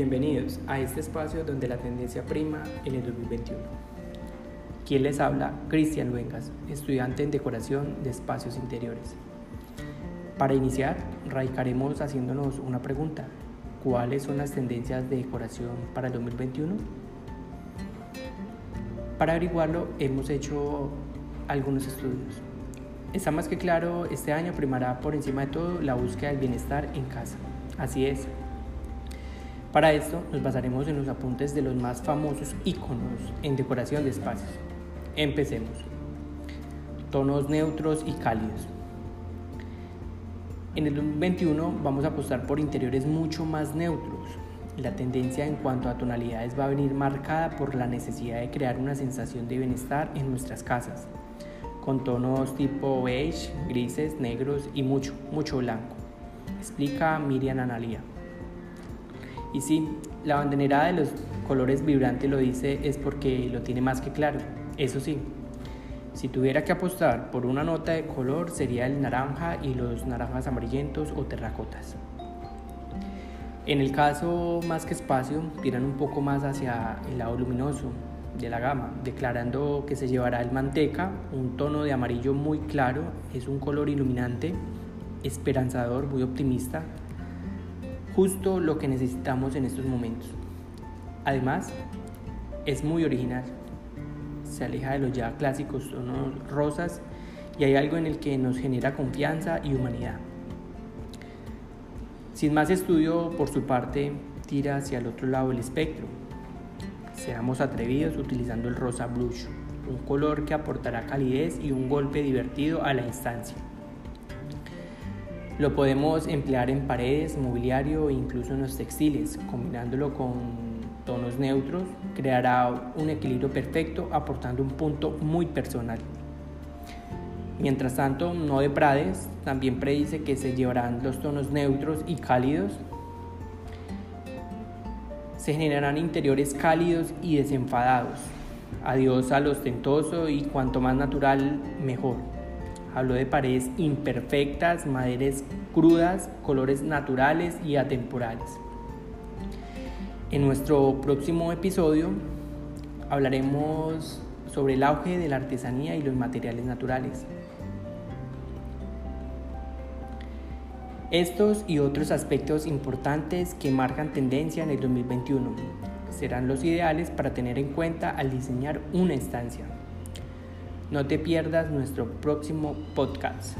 Bienvenidos a este espacio donde la tendencia prima en el 2021. Quien les habla, Cristian Luengas, estudiante en decoración de espacios interiores. Para iniciar, radicaremos haciéndonos una pregunta. ¿Cuáles son las tendencias de decoración para el 2021? Para averiguarlo hemos hecho algunos estudios. Está más que claro, este año primará por encima de todo la búsqueda del bienestar en casa. Así es, para esto nos basaremos en los apuntes de los más famosos iconos en decoración de espacios. Empecemos. Tonos neutros y cálidos. En el 2021 vamos a apostar por interiores mucho más neutros. La tendencia en cuanto a tonalidades va a venir marcada por la necesidad de crear una sensación de bienestar en nuestras casas, con tonos tipo beige, grises, negros y mucho, mucho blanco. Explica Miriam Analia. Y sí, la banderera de los colores vibrantes lo dice es porque lo tiene más que claro. Eso sí, si tuviera que apostar por una nota de color sería el naranja y los naranjas amarillentos o terracotas. En el caso más que espacio, tiran un poco más hacia el lado luminoso de la gama, declarando que se llevará el manteca, un tono de amarillo muy claro, es un color iluminante, esperanzador, muy optimista, justo lo que necesitamos en estos momentos. Además, es muy original. Se aleja de los ya clásicos tonos rosas y hay algo en el que nos genera confianza y humanidad. Sin más estudio, por su parte, tira hacia el otro lado del espectro. Seamos atrevidos utilizando el rosa blush, un color que aportará calidez y un golpe divertido a la instancia. Lo podemos emplear en paredes, mobiliario e incluso en los textiles, combinándolo con tonos neutros, creará un equilibrio perfecto aportando un punto muy personal. Mientras tanto, no de Prades también predice que se llevarán los tonos neutros y cálidos. Se generarán interiores cálidos y desenfadados. Adiós al ostentoso y cuanto más natural, mejor. Habló de paredes imperfectas, maderas crudas, colores naturales y atemporales. En nuestro próximo episodio hablaremos sobre el auge de la artesanía y los materiales naturales. Estos y otros aspectos importantes que marcan tendencia en el 2021 serán los ideales para tener en cuenta al diseñar una estancia. No te pierdas nuestro próximo podcast.